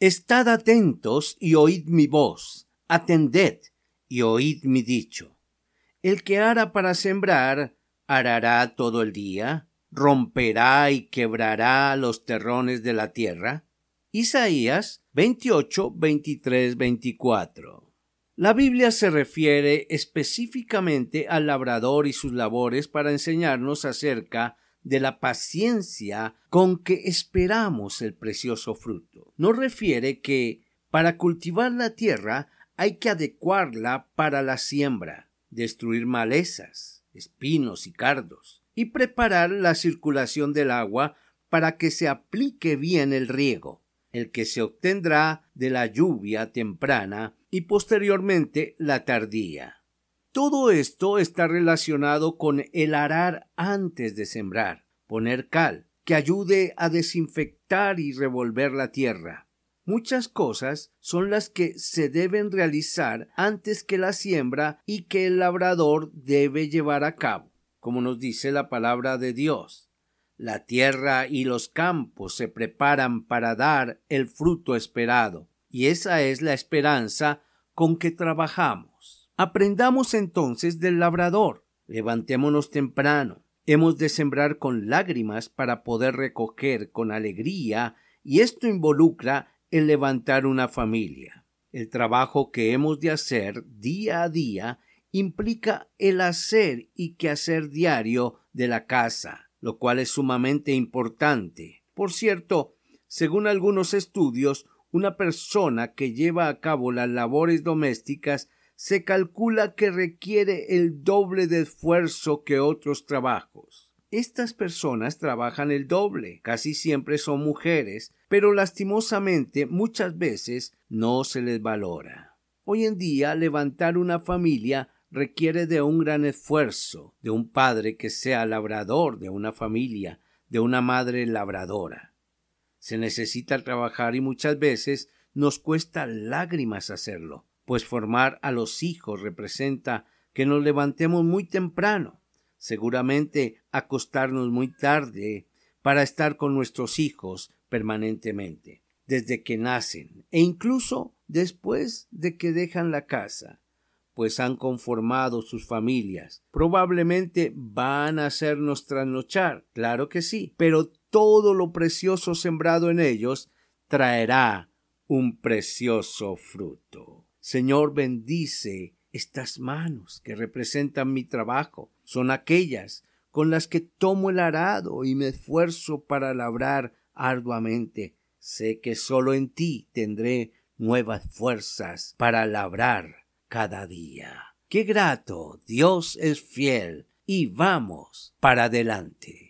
Estad atentos y oíd mi voz, atended y oíd mi dicho. El que ara para sembrar, arará todo el día, romperá y quebrará los terrones de la tierra. Isaías 28, 23, 24. La Biblia se refiere específicamente al labrador y sus labores para enseñarnos acerca de la paciencia con que esperamos el precioso fruto. Nos refiere que para cultivar la tierra hay que adecuarla para la siembra, destruir malezas, espinos y cardos, y preparar la circulación del agua para que se aplique bien el riego, el que se obtendrá de la lluvia temprana y posteriormente la tardía. Todo esto está relacionado con el arar antes de sembrar, poner cal, que ayude a desinfectar y revolver la tierra. Muchas cosas son las que se deben realizar antes que la siembra y que el labrador debe llevar a cabo, como nos dice la palabra de Dios. La tierra y los campos se preparan para dar el fruto esperado, y esa es la esperanza con que trabajamos. Aprendamos entonces del labrador. Levantémonos temprano. Hemos de sembrar con lágrimas para poder recoger con alegría y esto involucra el levantar una familia. El trabajo que hemos de hacer día a día implica el hacer y quehacer diario de la casa, lo cual es sumamente importante. Por cierto, según algunos estudios, una persona que lleva a cabo las labores domésticas se calcula que requiere el doble de esfuerzo que otros trabajos. Estas personas trabajan el doble, casi siempre son mujeres, pero lastimosamente muchas veces no se les valora. Hoy en día levantar una familia requiere de un gran esfuerzo, de un padre que sea labrador de una familia, de una madre labradora. Se necesita trabajar y muchas veces nos cuesta lágrimas hacerlo pues formar a los hijos representa que nos levantemos muy temprano, seguramente acostarnos muy tarde para estar con nuestros hijos permanentemente, desde que nacen e incluso después de que dejan la casa, pues han conformado sus familias. Probablemente van a hacernos trasnochar, claro que sí, pero todo lo precioso sembrado en ellos traerá un precioso fruto. Señor, bendice estas manos que representan mi trabajo. Son aquellas con las que tomo el arado y me esfuerzo para labrar arduamente. Sé que solo en ti tendré nuevas fuerzas para labrar cada día. Qué grato, Dios es fiel y vamos para adelante.